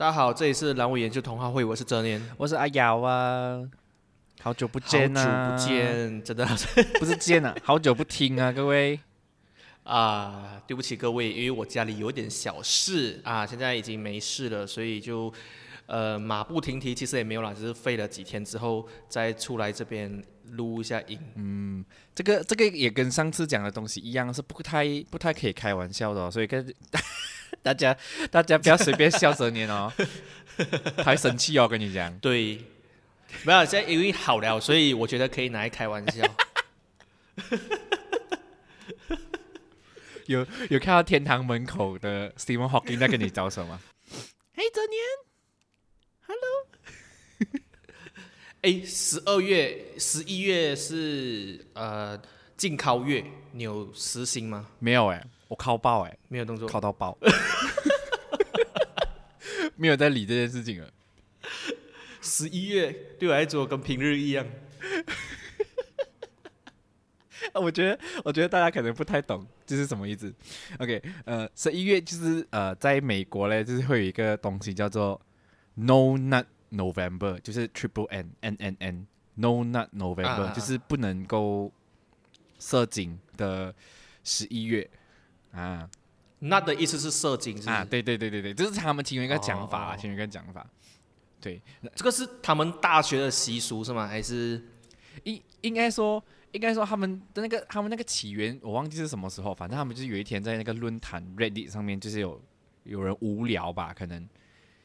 大家好，这里是蓝尾研究同好会，我是哲年，我是阿瑶啊，好久不见啊，好久不见，真的。不是见啊，好久不听啊，各位。啊，对不起各位，因为我家里有点小事。啊，现在已经没事了，所以就呃马不停蹄，其实也没有啦，只是废了几天之后再出来这边录一下音。嗯，这个这个也跟上次讲的东西一样，是不太不太可以开玩笑的，所以跟。大家，大家不要随便笑哲年哦，他会生气哦。跟你讲，对，没有，现在因为好了，所以我觉得可以拿来开玩笑。有有看到天堂门口的 Stephen Hawking 在跟你招手吗？嘿，哲年，Hello。哎，十二月、十一月是呃禁考月，你有实行吗？没有哎。我靠爆哎，没有动作，靠到爆，没有在理这件事情了。十一月对我来说跟平日一样。我觉得，我觉得大家可能不太懂这是什么意思。OK，呃，十一月就是呃，在美国嘞，就是会有一个东西叫做 No Nut November，就是 Triple N N N N No Nut November，就是不能够射精的十一月。啊，那的意思是射精是啊？对对对对对，这是他们其中一个讲法，其中一个讲法。对，这个是他们大学的习俗是吗？还是应应该说，应该说他们的那个他们那个起源，我忘记是什么时候。反正他们就是有一天在那个论坛 Reddit 上面，就是有有人无聊吧，可能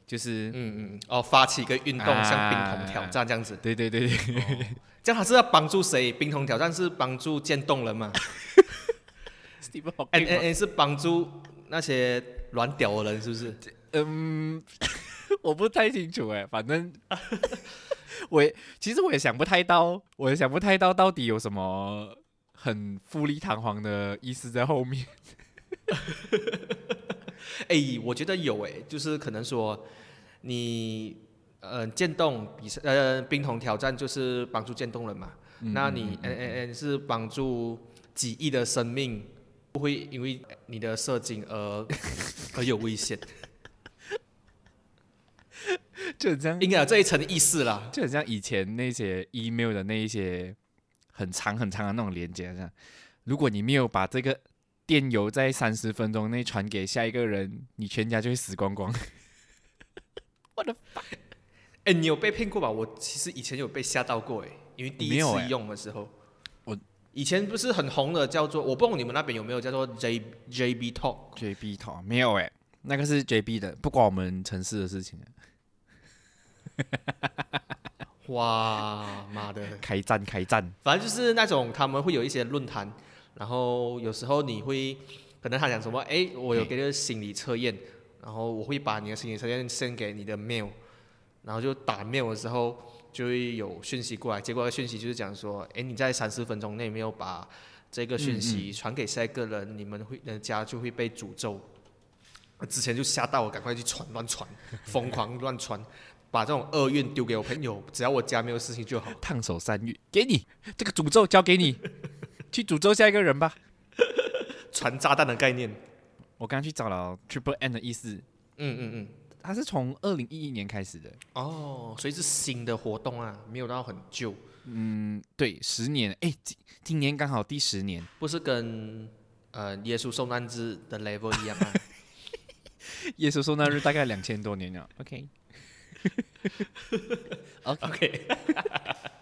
就是嗯嗯哦，发起一个运动，像冰桶挑战这样子。对对对对，这样他是要帮助谁？冰桶挑战是帮助渐冻人吗？N N N 是帮助那些软屌的人，是不是？嗯，我不太清楚哎，反正 我其实我也想不太到，我也想不太到到底有什么很富丽堂皇的意思在后面。哎，我觉得有哎，就是可能说你呃渐冻比赛呃冰桶挑战就是帮助渐冻人嘛，那你 N N N 是帮助几亿的生命。不会因为你的射精而而有危险，就这样，应该有这一层意思啦。就很像以前那些 email 的那一些很长很长的那种连接，这样。如果你没有把这个电邮在三十分钟内传给下一个人，你全家就会死光光。我的妈！哎，你有被骗过吧？我其实以前有被吓到过，哎，因为第一次用的时候。我以前不是很红的，叫做我不懂你们那边有没有叫做 J J B Talk J B Talk 没有哎，那个是 J B 的，不关我们城市的事情。哇妈的，开战开战！反正就是那种他们会有一些论坛，然后有时候你会可能他讲什么，哎，我有给个心理测验，然后我会把你的心理测验 send 给你的 mail，然后就打 mail 的时候。就会有讯息过来，结果讯息就是讲说，哎，你在三十分钟内没有把这个讯息传给下一个人，你们会人家就会被诅咒。之前就吓到我，赶快去传，乱传，疯狂乱传，把这种厄运丢给我朋友，只要我家没有事情就好。烫手山芋，给你这个诅咒交给你，去诅咒下一个人吧。传炸弹的概念，我刚刚去找了 Triple N 的意思。嗯嗯嗯。它是从二零一一年开始的哦，所以是新的活动啊，没有到很旧。嗯，对，十年，哎，今今年刚好第十年，不是跟呃耶稣受难日的 level 一样吗？耶稣受难日大概两千多年了。OK，OK。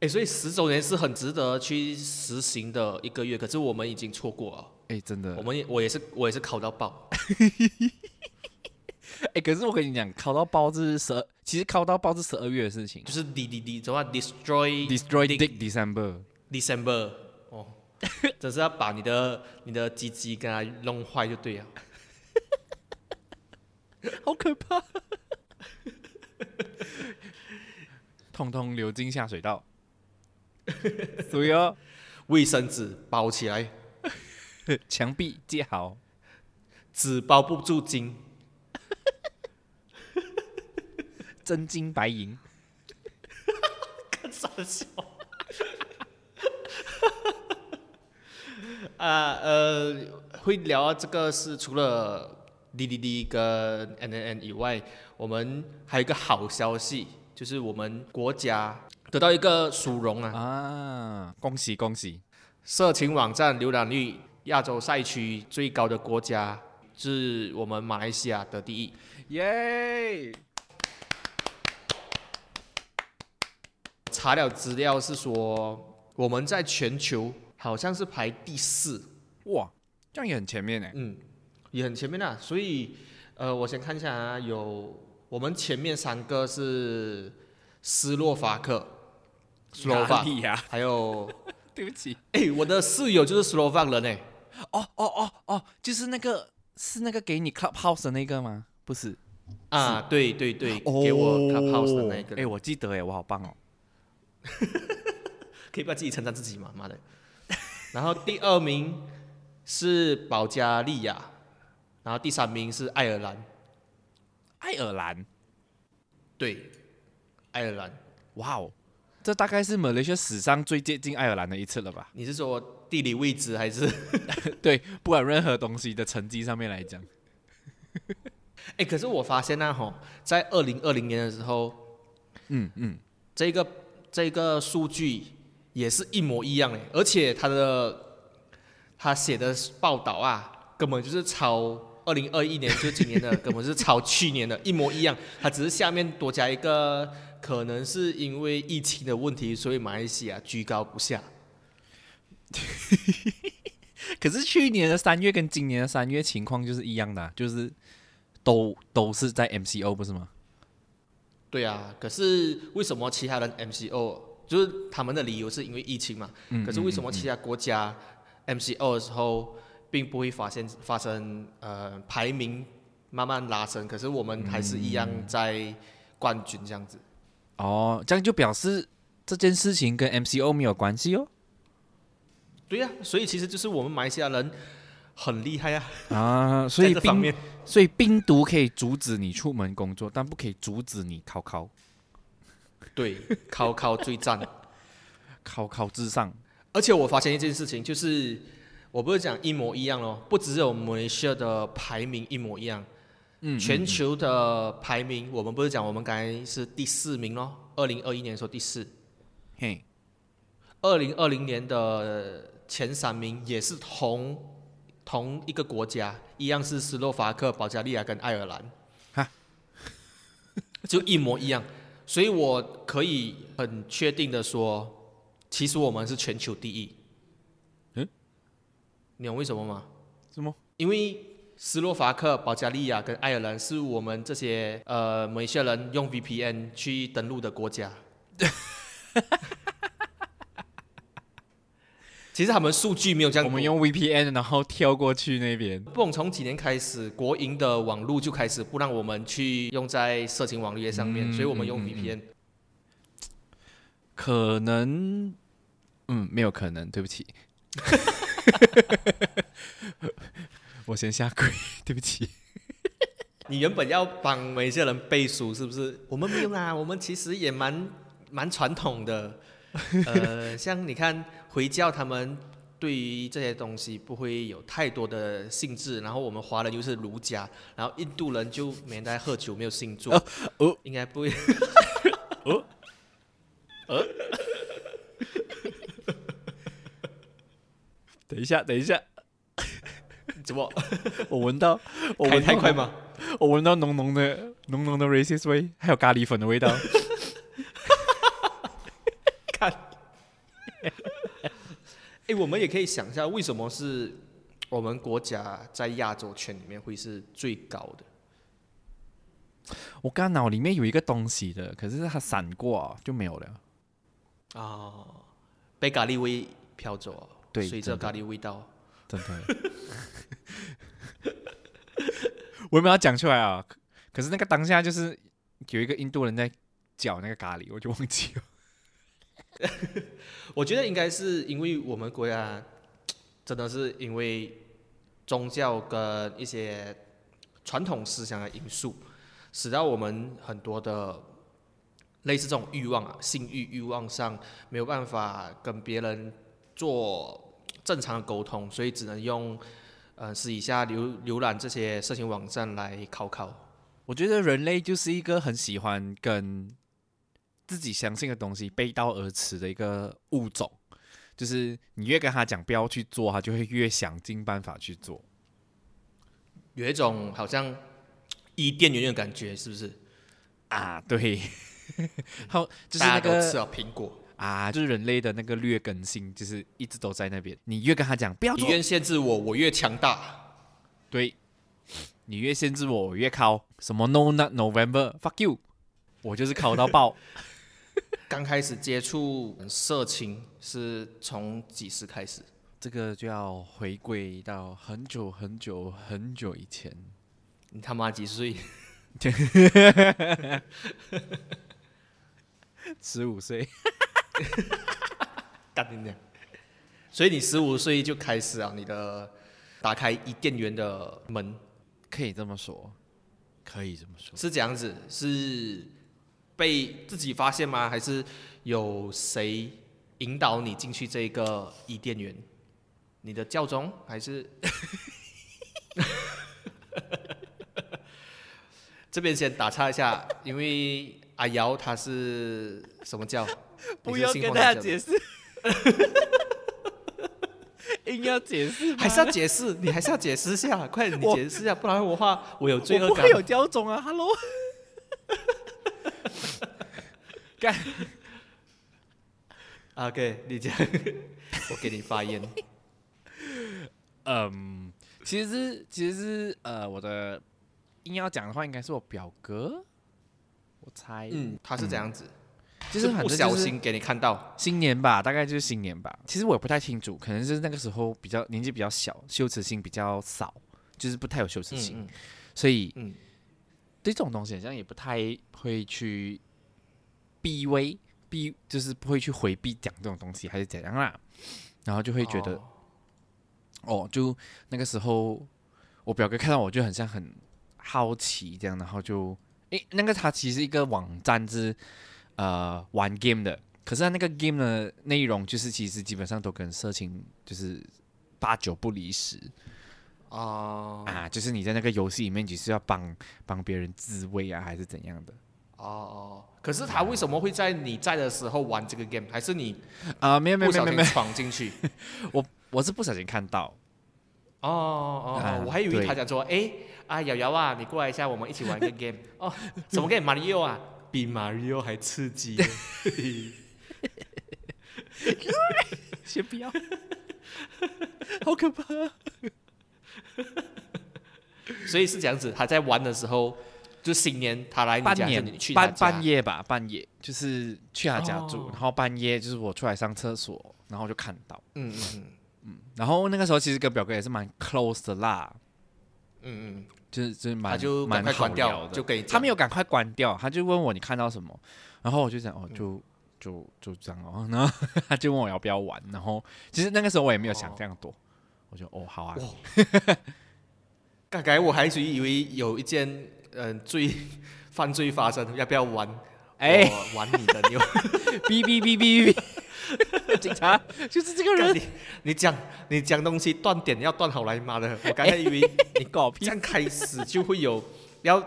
哎，所以十周年是很值得去实行的一个月，可是我们已经错过了。哎，真的，我们也我也是我也是考到爆。哎，可是我跟你讲，考到爆是十二，其实考到爆是十二月的事情，就是 D D D 怎么 destroy destroy dick December December 哦，只是要把你的你的鸡鸡给它弄坏就对了，好可怕，通通流进下水道，所以哦，卫生纸包起来，墙壁接好，纸包不住金。真金白银，看傻笑。啊呃，会聊这个是除了 D D D 跟 N N N 以外，我们还有一个好消息，就是我们国家得到一个殊荣啊，啊，恭喜恭喜！色情网站浏览率亚洲赛区最高的国家是我们马来西亚的第一。耶！查了资料是说，我们在全球好像是排第四，哇，这样也很前面呢。嗯，也很前面啊。所以，呃，我先看一下啊，有我们前面三个是斯洛伐克，斯洛伐哪，里呀？还有，对不起。哎，我的室友就是斯洛伐人哎，哦哦哦哦，就是那个是那个给你 Clubhouse 的那个吗？不是，啊，对对对，给我 Clubhouse 的那一个哎、我记得哎，我好棒哦。可以不要自己称赞自己嘛，妈的。然后第二名是保加利亚，然后第三名是爱尔兰，爱尔兰，对，爱尔兰。哇哦，这大概是马来西亚史上最接近爱尔兰的一次了吧？你是说地理位置还是？对，不管任何东西的成绩上面来讲，哎，可是我发现呢，吼，在二零二零年的时候，嗯嗯，这个这个数据也是一模一样诶，而且他的他写的报道啊，根本就是抄二零二一年，就今年的，根本是抄去年的，一模一样。他只是下面多加一个，可能是因为疫情的问题，所以马来西亚居高不下。可是去年的三月跟今年的三月情况就是一样的啊、就是都都是在 MCO 不是吗？对啊，可是为什么其他人 MCO 就是他们的理由是因为疫情嘛？嗯可是为什么其他国家 MCO 的时候并不会发现发生呃排名慢慢拉升，可是我们还是一样在冠军这样子？哦，这样就表示这件事情跟 MCO 没有关系哦。对呀、所以其实就是我们马来西亚人很厉害啊，啊，所以所以病毒可以阻止你出门工作，但不可以阻止你考考对考考最赞。考考至上。而且我发现一件事情，就是我不是讲一模一样咯，不只有马来西亚的排名一模一样，嗯全球的排名，我们不是讲我们刚才是第四名咯，二零二一年的时候第四，嘿，二零二零年的前三名也是同同一个国家，一样是斯洛伐克、保加利亚跟爱尔兰，哈，就一模一样，所以我可以很确定的说，其实我们是全球第一。嗯，你懂为什么吗？什么？因为斯洛伐克、保加利亚跟爱尔兰是我们这些呃马来西亚人用 VPN 去登录的国家。其实他们数据没有这样，我们用 VPN 然后跳过去那边。不懂从几年开始，国营的网络就开始不让我们去用在色情网页上面，嗯所以我们用 VPN。可能，嗯，没有可能，对不起，我先下跪，对不起。你原本要帮马来西亚人背书，是不是？我们没有啦，我们其实也蛮蛮传统的。呃，像你看回教，他们对于这些东西不会有太多的兴致，然后我们华人又是儒家，然后印度人就每天在喝酒，没有星座，哦哦应该不会。哦等一下，等一下，怎么？我闻到，我开闻太快吗？我闻到浓浓的、浓浓的 racist 味，还有咖喱粉的味道。看，哎，我们也可以想一下，为什么是我们国家在亚洲圈里面会是最高的？我刚脑里面有一个东西的，可是它闪过、啊、就没有了。啊，被咖喱味飘走啊，对随着咖喱味道。真的。我有没有要讲出来啊？可可是那个当下就是有一个印度人在搅那个咖喱，我就忘记了。我觉得应该是因为我们国家真的是因为宗教跟一些传统思想的因素，使到我们很多的类似这种欲望啊，性欲欲望上没有办法跟别人做正常的沟通，所以只能用呃私底下浏浏览这些色情网站来考考。我觉得人类就是一个很喜欢跟自己相信的东西背道而驰的一个物种，就是你越跟他讲不要去做，他就会越想尽办法去做。有一种好像伊甸园的感觉，是不是？啊，对，好，就是那个了苹果，啊，就是人类的那个劣根性，就是一直都在那边。你越跟他讲不要做，你越限制我，我越强大。对，你越限制我，我越靠什么 No Not November，fuck you，我就是靠到爆。刚开始接触色情是从几时开始？这个就要回归到很久很久很久以前，你他妈几岁？十五岁。干你娘！所以你十五岁就开始啊，你的打开伊甸园的门可以这么说，可以这么说。是这样子，是被自己发现吗？还是有谁引导你进去这个伊甸园？你的教宗还是？这边先打岔一下，因为阿瑶他是什么教？不要跟大家解释，硬要解释，还是要解释，你还是要解释一下，快点，你解释一下，不然的话我有罪恶感我。有教种啊，Hello。干，OK，你讲，我给你发言。嗯，其实是其实是呃，我的硬要讲的话，应该是我表哥，我猜，嗯，他是这样子，就是反不小心给你看到。新年吧，大概就是新年吧。其实我也不太清楚，可能是那个时候比较年纪比较小，羞耻心比较少，就是不太有羞耻心，嗯所以嗯对这种东西好像也不太会去避讳，避就是不会去回避讲这种东西，还是怎样啦。然后就会觉得哦哦就那个时候我表哥看到我就很像很好奇这样，然后就诶，那个他其实一个网站是呃玩 game 的，可是他那个 game 的内容就是其实基本上都跟色情就是八九不离十。哦啊，就是你在那个游戏里面，你是要帮帮别人自慰啊，还是怎样的？哦哦，可是他为什么会在你在的时候玩这个 game？还是你啊，没有没有没有没有，闯进去？我我是不小心看到，哦哦我还以为他讲说，哎啊瑶瑶啊，你过来一下，我们一起玩个 game。哦，什么 game？马里奥啊，比马里奥还刺激。先不要，好可怕。所以是这样子，他在玩的时候，就新年他来你半家，你去他半家。半夜吧，半夜就是去他家住，哦。然后半夜就是我出来上厕所，然后就看到，嗯嗯。嗯然后那个时候其实跟表哥也是蛮 close 的啦，嗯嗯，就是就是蛮他就赶快关掉就跟你他没有赶快关掉，他就问我你看到什么，然后我就想哦，嗯。就就就这样哦，然后他就问我要不要玩，然后其实那个时候我也没有想这样多，我就哦好啊，刚才我还以为有一件嗯、呃罪 犯罪发生，要不要玩？哎。我玩你的，你有哔哔哔哔哔，警察 就是这个人，你你讲你讲东西断点要断好来妈的！我刚才以为你搞屁这样开始就会有 要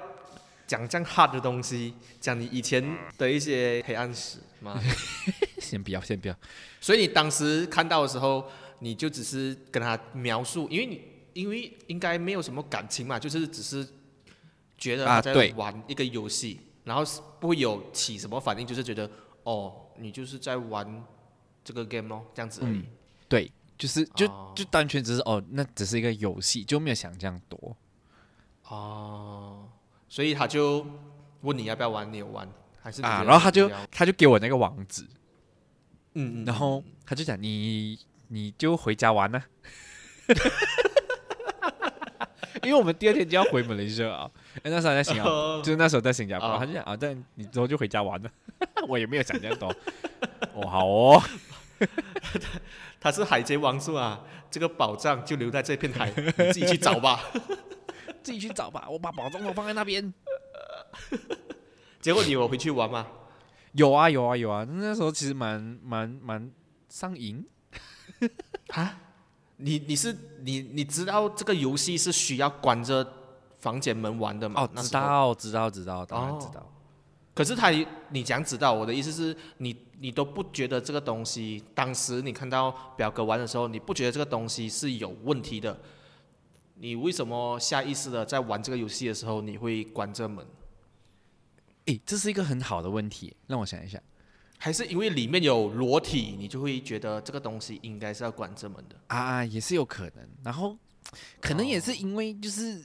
讲这样 hard 的东西，讲你以前的一些黑暗史嘛。先不要先不要，所以你当时看到的时候，你就只是跟他描述，因为你因为应该没有什么感情嘛，就是只是觉得他在玩一个游戏，然后是不会有起什么反应，就是觉得哦，你就是在玩这个 game 咯，这样子而已。嗯对，就是就哦。就单纯只是哦，那只是一个游戏，就没有想这样多。哦，所以他就问你要不要玩，你有玩还是啊，然后他就他就给我那个网址，嗯嗯，然后他就讲你你就回家玩呢、因为我们第二天就要回马来西亚啊，哎那时候在新加坡，哦。就是那时候在新加坡，哦。他就讲啊，但你之后就回家玩了，我也没有想这样多。哦，好哦，他是海贼王是吧？这个宝藏就留在这片海，你自己去找吧。自己去找吧，我把宝藏都放在那边。结果你有回去玩吗？有啊有啊有啊，那时候其实蛮蛮蛮上瘾，啊？你你是你你知道这个游戏是需要关着房间门玩的吗？哦。知道，知道，知道，当然哦知道。可是他你讲知道，我的意思是你你都不觉得这个东西，当时你看到表哥玩的时候，你不觉得这个东西是有问题的？你为什么下意识的在玩这个游戏的时候，你会关着门？诶，这是一个很好的问题，让我想一想还是因为里面有裸体，你就会觉得这个东西应该是要关着门的？啊，也是有可能。然后可能也是因为就是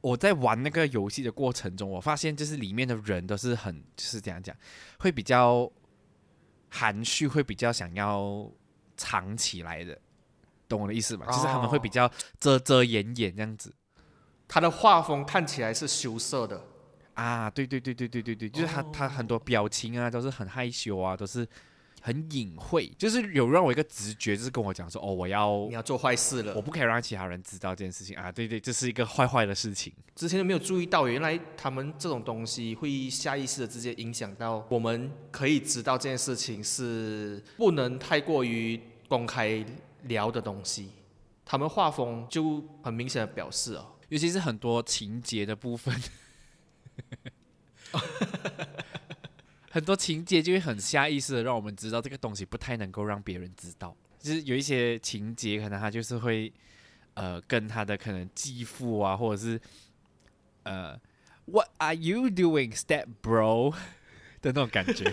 我在玩那个游戏的过程中，我发现就是里面的人都是很就是怎样讲，会比较含蓄，会比较想要藏起来的，懂我的意思吗？就是他们会比较遮遮掩掩这样子。他的画风看起来是羞涩的，啊，对对对对对对对，就是他他很多表情啊都是很害羞啊，都是很隐晦，就是有让我一个直觉，就是跟我讲说，哦，我要你要做坏事了我。不可以让其他人知道这件事情啊，对对，这是一个坏坏的事情。之前都没有注意到，原来他们这种东西会下意识的直接影响到我们，可以知道这件事情是不能太过于公开聊的东西。他们画风就很明显的表示哦，尤其是很多情节的部分，很多情节就会很下意识的让我们知道这个东西不太能够让别人知道。就是有一些情节，可能他就是会呃跟他的可能继父啊，或者是呃 What are you doing, step bro 的那种感觉。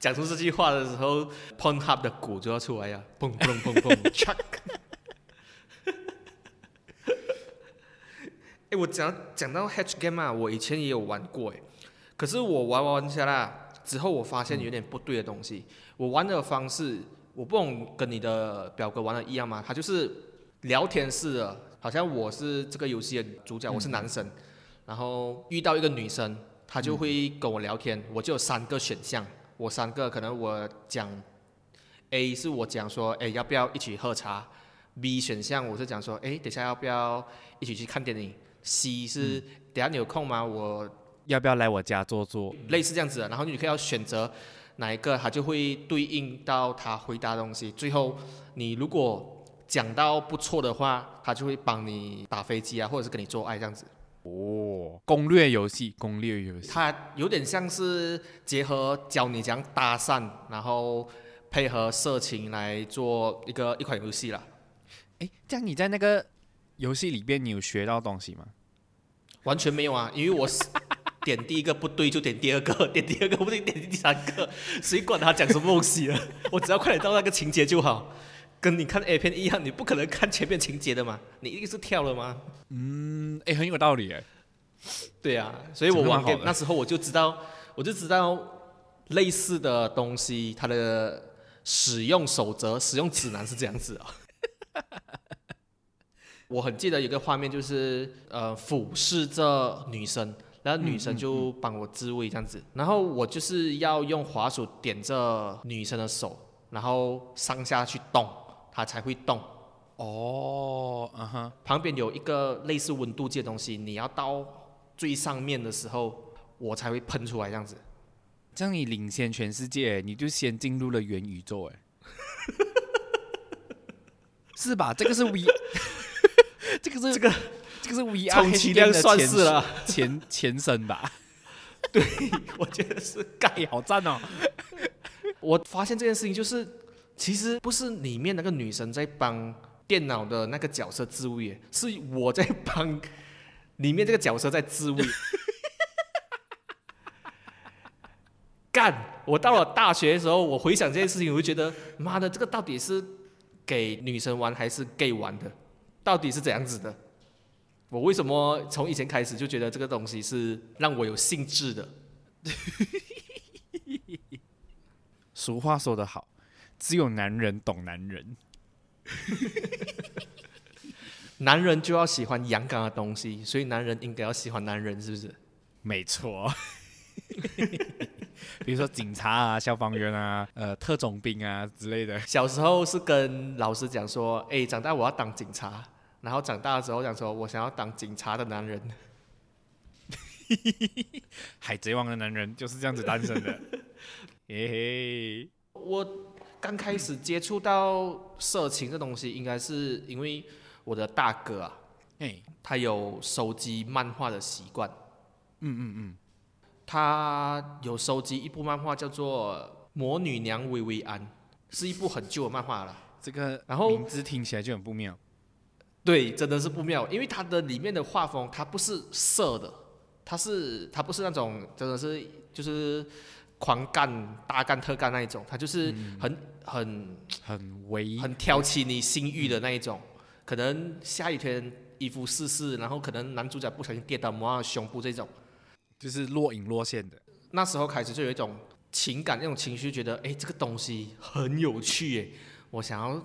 讲出这句话的时候 p o n Hub 的鼓就要出来呀，砰砰砰砰，chuck。哎，我讲讲到 Hatch Game 啊，我以前也有玩过哎，可是我玩玩下来之后，我发现有点不对的东西。我玩的方式，我不懂跟你的表哥玩的一样吗？他就是聊天式的，好像我是这个游戏的主角，我是男生，然后遇到一个女生，她就会跟我聊天，我就有三个选项。我三个可能我讲 A 是我讲说，哎，要不要一起喝茶？B 选项我是讲说，哎，等下要不要一起去看电影？C 是、等下你有空吗？我要不要来我家坐坐？类似这样子的，然后你可以要选择哪一个，他就会对应到他回答的东西。最后你如果讲到不错的话，他就会帮你打飞机啊，或者是跟你做爱这样子。哦，攻略游戏，攻略游戏。它有点像是结合教你讲搭讪，然后配合色情来做一个一款游戏啦。诶，这样你在那个游戏里边，你有学到东西吗？完全没有啊，因为我是点第一个不对就点第二个，点第二个不对点第三个，谁管他讲什么东西了？我只要快点到那个情节就好。跟你看 A 片一样，你不可能看前面情节的嘛，你一定是跳了吗？嗯，哎，很有道理哎。对啊，所以我玩讲得蛮好 game 那时候我就知道，我就知道类似的东西它的使用守则、使用指南是这样子啊。我很记得有个画面，就是呃俯视着女生，然后女生就帮我自慰这样子，然后我就是要用滑鼠点着女生的手，然后上下去动，它才会动。哦，嗯哼，旁边有一个类似温度计的东西，你要到最上面的时候，我才会喷出来这样子。这样你领先全世界，你就先进入了元宇宙，哎，是吧？这个是 V，这个是这个这个是 VR 充其量算是了前前身吧？对我觉得是盖哎，好赞哦！我发现这件事情就是，其实不是里面那个女生在帮电脑的那个角色自慰，是我在帮里面这个角色在自慰。干！我到了大学的时候，我回想这件事情，我就觉得，妈的，这个到底是给女生玩还是 gay 玩的？到底是怎样子的？我为什么从以前开始就觉得这个东西是让我有兴致的？俗话说得好，只有男人懂男人。男人就要喜欢阳刚的东西，所以男人应该要喜欢男人，是不是？没错。比如说警察啊、消防员啊、呃特种兵啊之类的。小时候是跟老师讲说，哎，长大我要当警察，然后长大之后想说我想要当警察的男人。海贼王的男人就是这样子诞生的。嘿嘿，我刚开始接触到色情这东西，应该是因为我的大哥啊，哎，他有收集漫画的习惯。嗯嗯嗯，他有收集一部漫画叫做《魔女娘薇薇安》，是一部很旧的漫画了。这个然后名字听起来就很不妙。对，真的是不妙，因为它的里面的画风，它不是色的，它是它不是那种真的是就是狂干、大干、特干那一种，它就是很、很很唯很挑起你性欲的那一种。可能下雨天衣服湿湿，然后可能男主角不小心跌倒摸到胸部这种，就是若隐若现的。那时候开始就有一种情感、那种情绪，觉得哎，这个东西很有趣哎，我想要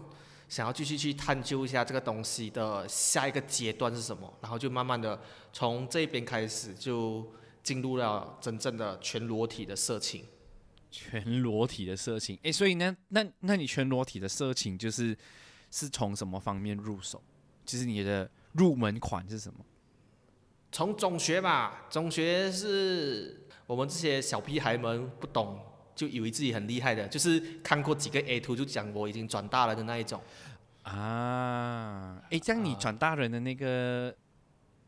想要继续去探究一下这个东西的下一个阶段是什么，然后就慢慢的从这边开始就进入了真正的全裸体的色情。全裸体的色情，哎，所以呢，那那你全裸体的色情就是是从什么方面入手？就是你的入门款是什么？从中学吧，中学是我们这些小屁孩们不懂，就以为自己很厉害的，就是看过几个 A 图就讲我已经转大了的那一种。啊，哎，这样你啊转大人的那个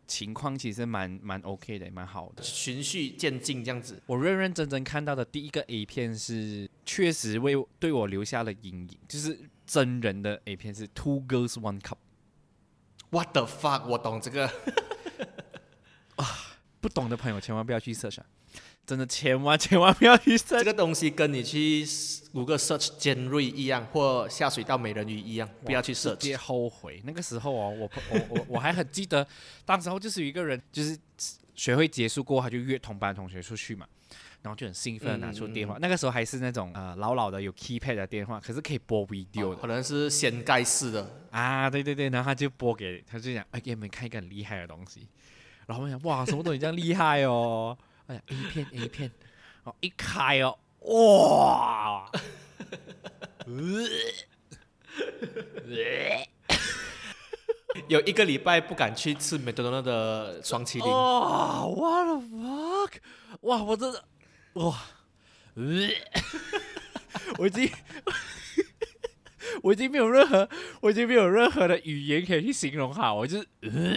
情况其实蛮蛮 OK 的，蛮好的。循序渐进这样子。我认认真真看到的第一个 A 片是，确实为我对我留下了阴影，就是真人的 A 片是 Two Girls One Cup。What the fuck？我懂这个 啊。不懂的朋友千万不要去 search，、啊、真的千万千万不要去 search。这个东西跟你去谷歌 search 尖锐一样，或下水道美人鱼一样，不要去直接 search。后悔。那个时候哦，我我我 我还很记得，当时候就是有一个人，就是学会结束过，他就约同班同学出去嘛，然后就很兴奋地拿出电话。那个时候还是那种呃老老的有 keypad 的电话，可是可以播 video 的、可能是掀盖式的，啊，对对对，然后他就播给，他就讲，哎，给你们看一个很厉害的东西。然后我想，哇，什么东西这样厉害哦？哎呀，A 片 A 片，哦，一开哦，哇！有一个礼拜不敢去吃麦当劳的双麒麟。哇，what the fuck！哇，我真的，哇，呃我已经，我已经没有任何，我已经没有任何的语言可以去形容哈，我就是，呃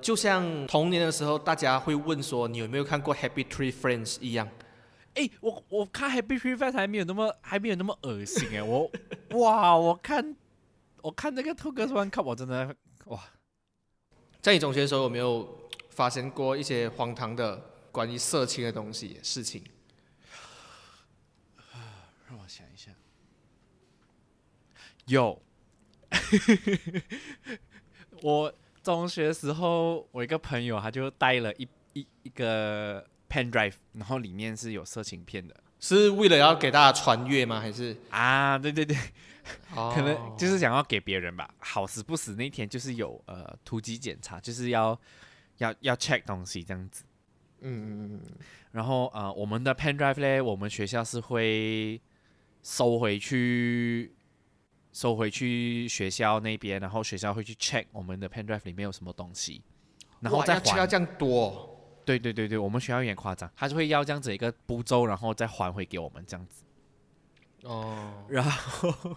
就像童年的时候，大家会问说你有没有看过《Happy Tree Friends》一样。哎、我我看 Happy Tree Friends 还没有那么还没有那么恶心哎，我哇，我看我看那个 Two Girls One Cup，我真的哇，在你中学的时候，有没有发生过一些荒唐的关于色情的东西事情？让我想一下，有，我中学的时候，我一个朋友他就带了一一一个 pen drive，然后里面是有色情片的是为了要给大家穿越吗？还是、啊，对 对对，哦可能就是想要给别人吧。好死不死那天就是有呃突击检查，就是要要要 check 东西这样子。嗯嗯嗯然后呃，我们的 pen drive 呢，我们学校是会收回去，收回去学校那边，然后学校会去 check 我们的 pen drive 里面有什么东西，然后再还。要这样多对对对对，我们学校有点夸张，他就会要这样子一个步骤，然后再还回给我们这样子。哦。然后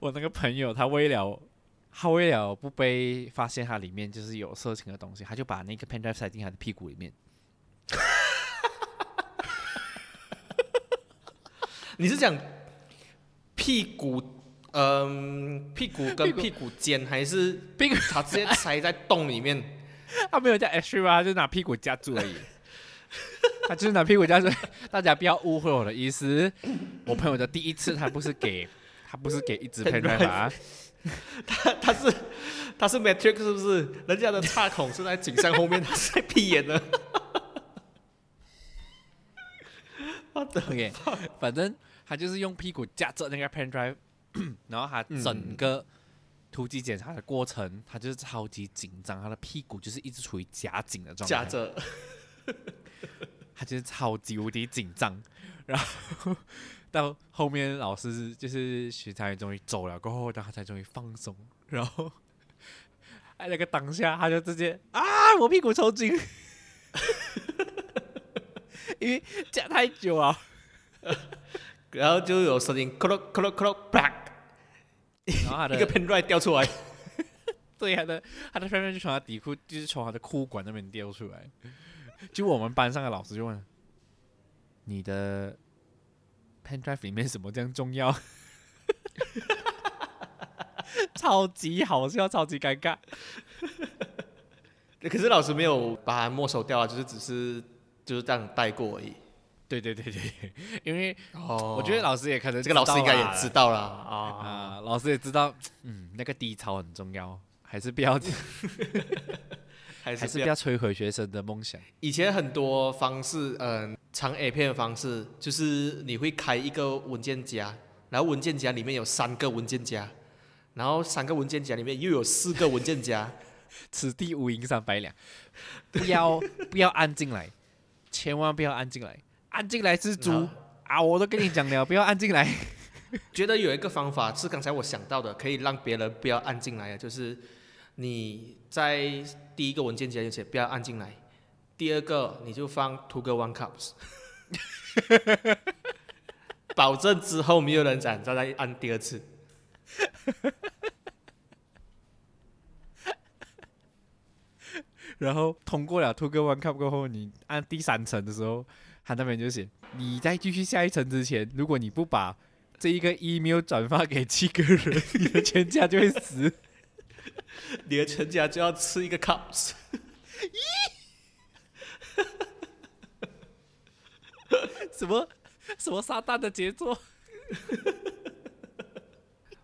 我那个朋友他为了他为了不被发现他里面就是有色情的东西，他就把那个 pen drive 塞进他的屁股里面。你是讲屁股，嗯、屁股跟屁股尖，还是屁股他直接塞在洞里面？他没有叫 H 吧，他就拿屁股夹住而已。他就是拿屁股夹住，大家不要误会我的意思。我朋友的第一次，他不是给，他不是给一支 pen drive 啊，他他是他是 Matrix 是不是？人家的插孔是在颈上后面，他是在屁眼的。OK，反正他就是用屁股夹着那个 pen drive，然后他整个突击检查的过程，他就是超级紧张，他的屁股就是一直处于夹紧的状态，夹着，他就是超级无敌紧张，然后到后面老师就是学长也终于走了过后，然后他才终于放松，然后哎那个当下他就直接啊我屁股抽筋，因为夹太久了，然后就有声音，咯咯咯咯咯啪，然后他的一个 pen drive 掉出来，对他的他的 friend 就从他底裤，就是从他的裤管那边掉出来。就我们班上的老师就问：“你的 pen drive 里面什么这样重要？” 超级好笑，超级尴尬。可是老师没有把它没收掉啊，就是只是就是这样带过而已。对对对对，因为哦我觉得老师也可能这个老师应该也知道道了啊，老师也知道，嗯，那个低潮很重要，还是不要，还是不要还是不要摧毁学生的梦想。以前很多方式，嗯、藏 A 片的方式就是你会开一个文件夹，然后文件夹里面有三个文件夹，然后三个文件夹里面又有四个文件夹，此地无银三百两，不要不要按进来，千万不要按进来，按进来是猪啊！我都跟你讲了，不要按进来。觉得有一个方法是刚才我想到的，可以让别人不要按进来的，就是你在第一个文件夹就写不要按进来，第二个你就放 two 个 one cups，保证之后没有人敢再来按第二次。然后通过了 Two 个 One Cup 过后，你按第三层的时候，他那边就写你在继续下一层之前，如果你不把这一个 email 转发给七个人，你的全家就会死。你的全家就要吃一个 cups。咦什么什么撒旦的杰作？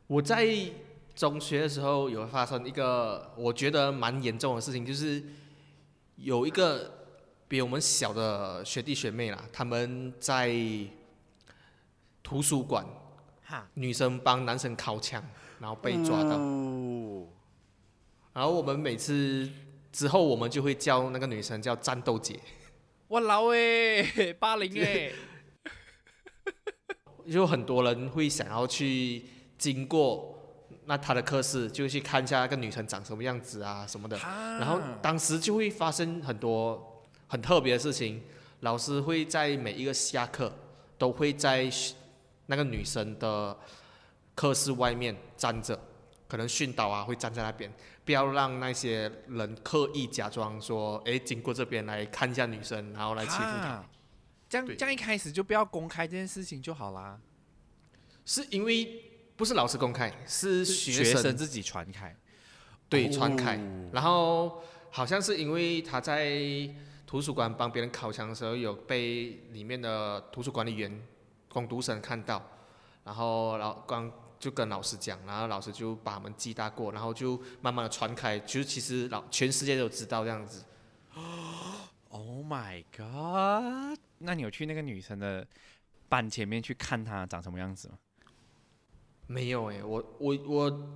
我在中学的时候有发生一个我觉得蛮严重的事情，就是有一个比我们小的学弟学妹啦，他们在图书馆，哈，女生帮男生掏枪，然后被抓到，哦然后我们每次之后我们就会叫那个女生叫战斗姐，我老诶，八零诶，就很多人会想要去经过那他的课室，就去看一下那个女生长什么样子啊什么的。然后当时就会发生很多很特别的事情，老师会在每一个下课都会在那个女生的课室外面站着，可能训导啊会站在那边，不要让那些人刻意假装说，哎，经过这边来看一下女生，然后来欺负她。这样这样一开始就不要公开这件事情就好啦，是因为不是老师公开，是学学生生自己传开。对哦传开，然后好像是因为他在图书馆帮别人烤墙的时候，有被里面的图书管理员工读生看到，然后老刚就跟老师讲，然后老师就把他们记大过，然后就慢慢的传开，就是其实老全世界都知道这样子。Oh my god！那你有去那个女生的班前面去看她长什么样子吗？没有诶，我我我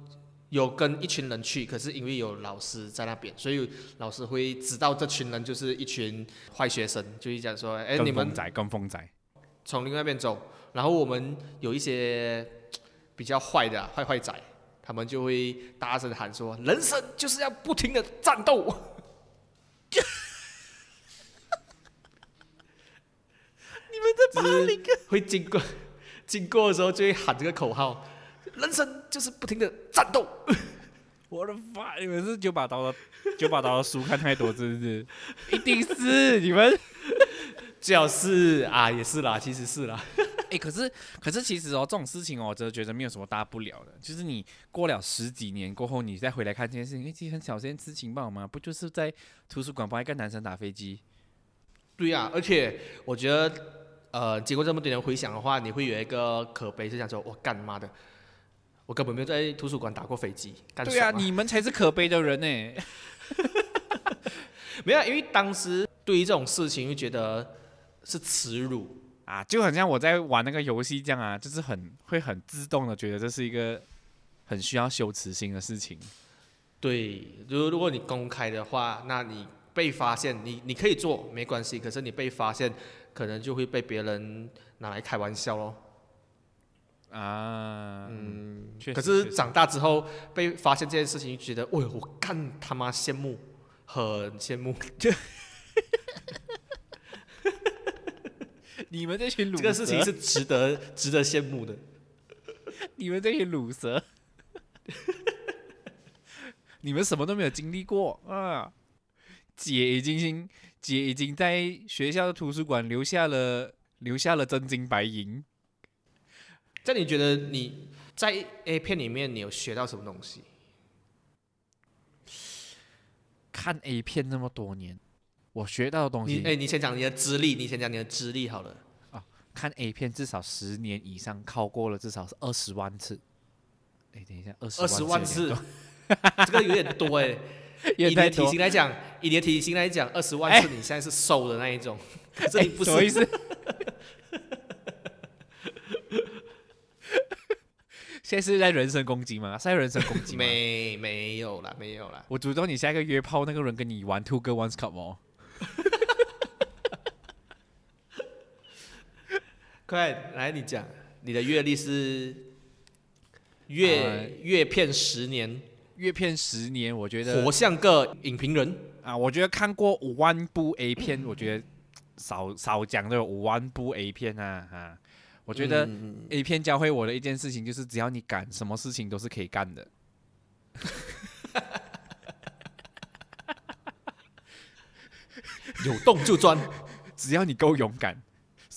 有跟一群人去，可是因为有老师在那边，所以老师会知道这群人就是一群坏学生，就是讲说，哎，你们跟风仔，跟风仔。从另外一边走，然后我们有一些比较坏的啊坏坏仔，他们就会大声喊说：“人生就是要不停的战斗。”你们在霸凌会经过经过的时候就会喊这个口号：“人生就是不停的战斗。我的妈！你们是九把刀的九把刀的书看太多，是不是？一定是你们。”最好是啊，也是啦，其实是啦。哎、可是可是其实哦，这种事情哦，我真的觉得没有什么大不了的。就是你过了十几年过后，你再回来看这件事情，哎、其实很小件事情吧嘛，不就是在图书馆帮一个男生打飞机？对呀、而且我觉得，呃，经过这么多年回想的话，你会有一个可悲，是想说，我干妈的，我根本没有在图书馆打过飞机，干对啊，你们才是可悲的人呢。没有啊，因为当时对于这种事情，会觉得是耻辱。啊，就很像我在玩那个游戏这样啊，就是很会很自动的觉得这是一个很需要羞耻心的事情。对，如如果你公开的话，那你被发现，你你可以做没关系，可是你被发现，可能就会被别人拿来开玩笑咯。啊，嗯，确实可是长大之后被发现这件事情，觉得，喂，我干他妈羡慕，很羡慕。你们这群鲁这个事情是值得 值得羡慕的。你们这群卤蛇，你们什么都没有经历过啊！姐已经姐已经在学校的图书馆留下了留下了真金白银。这你觉得你在 A 片里面你有学到什么东西？看 A 片那么多年，我学到的东西，你哎，你先讲你的资历，你先讲你的资历好了。看 A 片至少十年以上，考过了至少是二十万次。哎，等一下，二十二十万次点，这个有点多哎。多，以你的体。型来讲，以你的体型来讲，二十万次你现在是瘦的那一种，可是哎你不什么意。思？现在是在人身攻击吗？是在人身攻击吗？没没有啦，没有啦。我诅咒你下一个约炮那个人跟你玩 Two Girl One Cup 哦。快来，你讲，你的阅历是阅呃阅片十年，阅片十年，我觉得活像个影评人。啊，我觉得看过五万部 A 片，我觉得少少讲都有五万部 A 片啊啊！我觉得嗯 A 片教会我的一件事情就是，只要你敢，什么事情都是可以干的。有洞就钻。只要你够勇敢，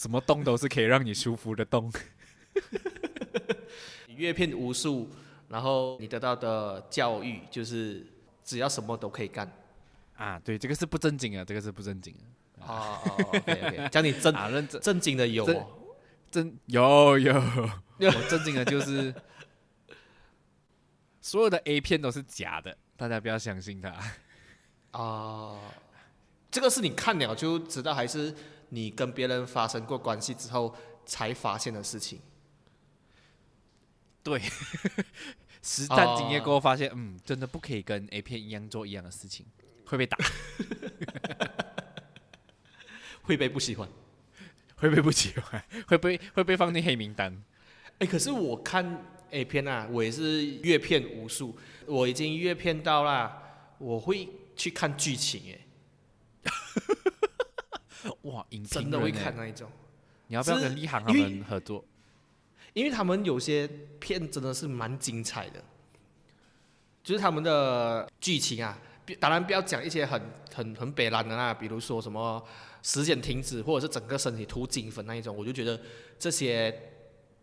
什么洞都是可以让你舒服的洞。你阅片无数，然后你得到的教育就是只要什么都可以干。啊，对，这个是不正经啊，这个是不正经啊哦哦，OK OK，讲你正啊，认真正经的有正有有，我正经的就是所有的 A 片都是假的，大家不要相信他。啊，这个是你看了就知道，还是你跟别人发生过关系之后才发现的事情？对，实战经验过后发现，嗯，真的不可以跟 A 片一样做一样的事情，会被打，会被不喜欢？会被不喜欢，会被会被放进黑名单。哎，可是我看 A 片啊，我也是阅片无数，我已经阅片到啦，我会去看剧情，哎，哇，影评真的会看那一种，你要不要跟立行他们合作？因为他们有些片真的是蛮精彩的，就是他们的剧情啊，比当然不要讲一些很很很北蓝的啦，比如说什么时间停止，或者是整个身体涂金粉那一种，我就觉得这些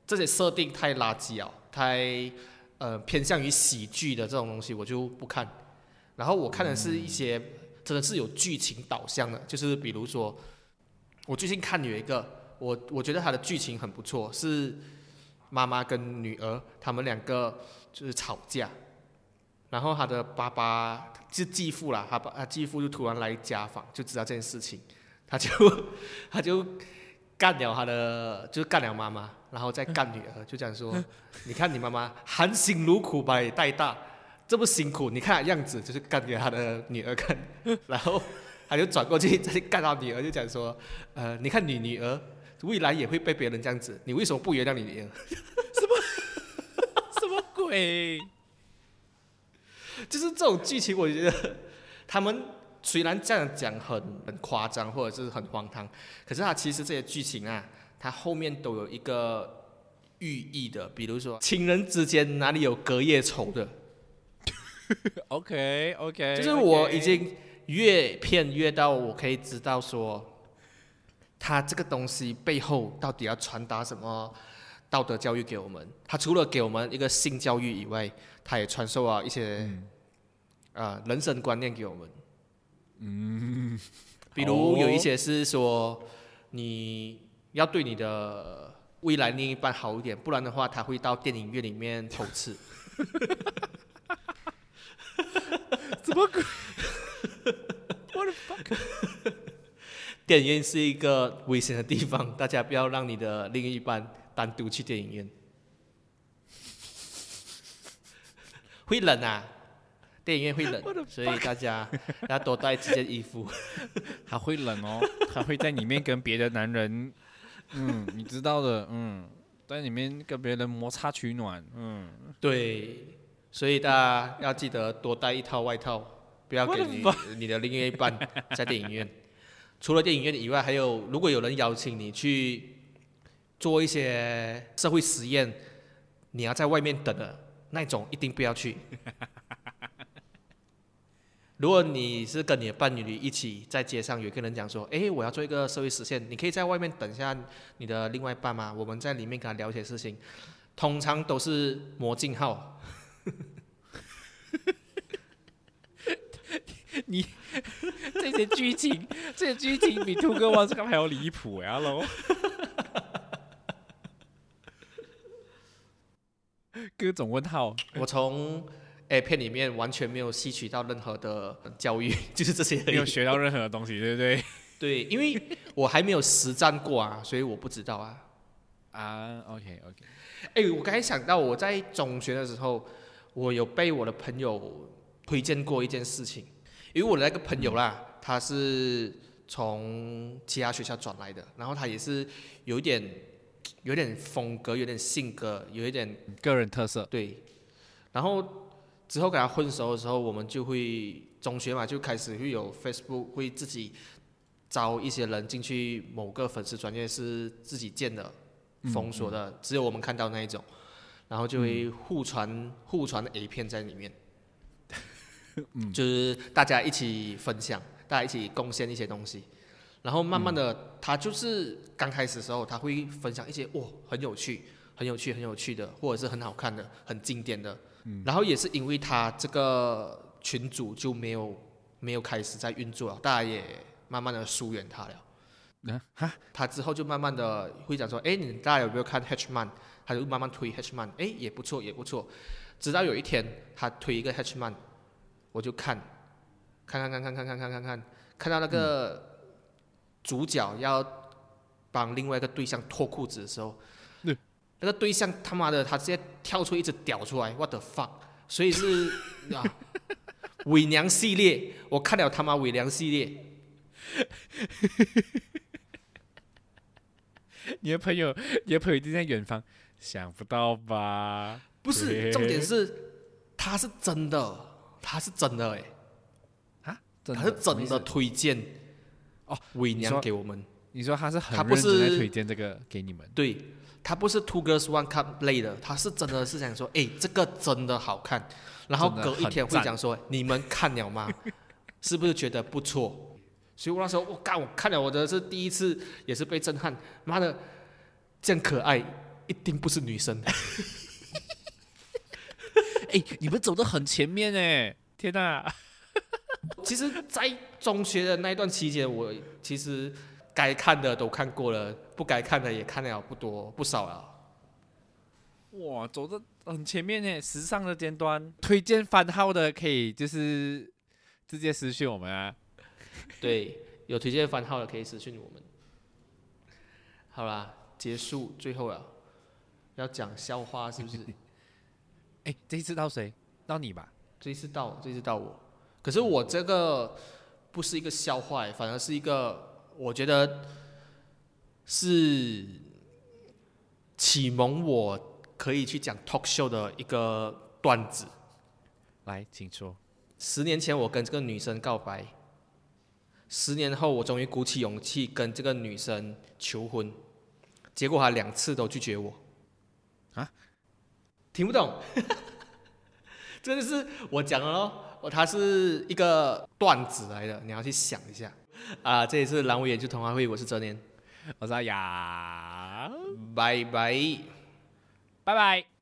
这些设定太垃圾了，太呃偏向于喜剧的这种东西，我就不看。然后我看的是一些真的是有剧情导向的，就是比如说我最近看有一个，我我觉得他的剧情很不错，是妈妈跟女儿他们两个就是吵架，然后他的爸爸是继父啦，他爸他继父就突然来家访，就知道这件事情，他就 他就干掉他的，就是干掉妈妈，然后再干女儿，就讲说，你看你妈妈含辛茹苦把你带大，这么辛苦，你看样子就是干给他的女儿看，然后他就转过去再干到女儿，就讲说，呃，你看你女儿未来也会被别人这样子，你为什么不原谅你女儿？什么鬼？就是这种剧情，我觉得他们虽然这样讲很很夸张或者是很荒唐，可是它其实这些剧情啊，它后面都有一个寓意的，比如说情人之间哪里有隔夜仇的，OK OK，就是我已经越骗越到我可以知道说，他这个东西背后到底要传达什么道德教育给我们。他除了给我们一个性教育以外，他也传授了一些啊、呃人生观念给我们。嗯，比如哦有一些是说，你要对你的未来另一半好一点，不然的话他会到电影院里面偷吃。什么鬼？What the fuck？电影院是一个危险的地方，大家不要让你的另一半单独去电影院。会冷啊，电影院会冷，所以大家要多带几件衣服。他会冷哦，他会在里面跟别的男人，嗯，你知道的，嗯，在里面跟别人摩擦取暖，嗯，对，所以大家要记得多带一套外套，不要给你你的另一半在电影院。除了电影院以外，还有如果有人邀请你去做一些社会实验，你要在外面等的那种，一定不要去。如果你是跟你的伴侣一起在街上，有一个人讲说：“哎，我要做一个社会实现，你可以在外面等一下你的另外一半吗？我们在里面跟他聊一些事情。”通常都是魔镜号。你 这些剧情，这些剧情比《兔哥王子》还要离谱呀喽！各种 问号，我从 A 片里面完全没有吸取到任何的教育，就是这些没有学到任何的东西，对不对？对，因为我还没有实战过啊，所以我不知道啊。啊，OK OK，哎，我刚才想到，我在中学的时候，我有被我的朋友推荐过一件事情，因为我的那个朋友啦，他是从其他学校转来的，然后他也是有一点，有点风格，有点性格，有一点个人特色，对，然后之后跟他混熟的时候，我们就会中学嘛，就开始会有 Facebook 会自己招一些人进去某个粉丝专业是自己建的。封锁的，只有我们看到那一种，然后就会互传互传 A 片在里面，就是大家一起分享，大家一起贡献一些东西，然后慢慢的，他就是刚开始的时候，他会分享一些哇很有趣、很有趣、很有趣的，或者是很好看的、很经典的，然后也是因为他这个群主就没有没有开始在运作了，大家也慢慢的疏远他了。哈，他之后就慢慢的会讲说，哎，你大家有没有看 Hatchman？他就慢慢推 Hatchman，哎，也不错，也不错。直到有一天，他推一个 Hatchman，我就看，看看看看看看看看看，看到那个主角要帮另外一个对象脱裤子的时候，那个对象他妈的他直接跳出一只屌出来，what the fuck！所以是 啊，伪娘系列，我看了他妈伪娘系列。你的朋友，你的朋友一定在远方，想不到吧？不是，重点是他是真的，他是真的哎，啊，他是真的推荐哦，伪娘给我们。你说他是很他不是推荐这个给你们？对，他不是 Two Girls One Cup 类的，他是真的是想说，哎，这个真的好看，然后隔一天会讲说，你们看了吗？是不是觉得不错？所以我那时候，我干，我看了，我的是第一次，也是被震撼。妈的，这样可爱，一定不是女生。哎，你们走的很前面哎！天哪！其实，在中学的那一段期间，我其实该看的都看过了，不该看的也看了不多不少了。哇，走的很前面呢，时尚的尖端。推荐番号的可以就是直接私信我们啊。对，有推荐番号的可以私信我们。好啦，结束，最后了，要讲笑话是不是？哎，这一次到谁？到你吧。这一次到，这一次到我。可是我这个不是一个笑话，反而是一个我觉得是启蒙我可以去讲 talk show 的一个段子。来，请说。十年前我跟这个女生告白。十年后，我终于鼓起勇气跟这个女生求婚，结果她两次都拒绝我。啊？听不懂？这就是我讲的喽，我它是一个段子来的，你要去想一下。啊，这里是蓝尾研究童话会，我是哲年，我是阿雅，拜拜，拜拜。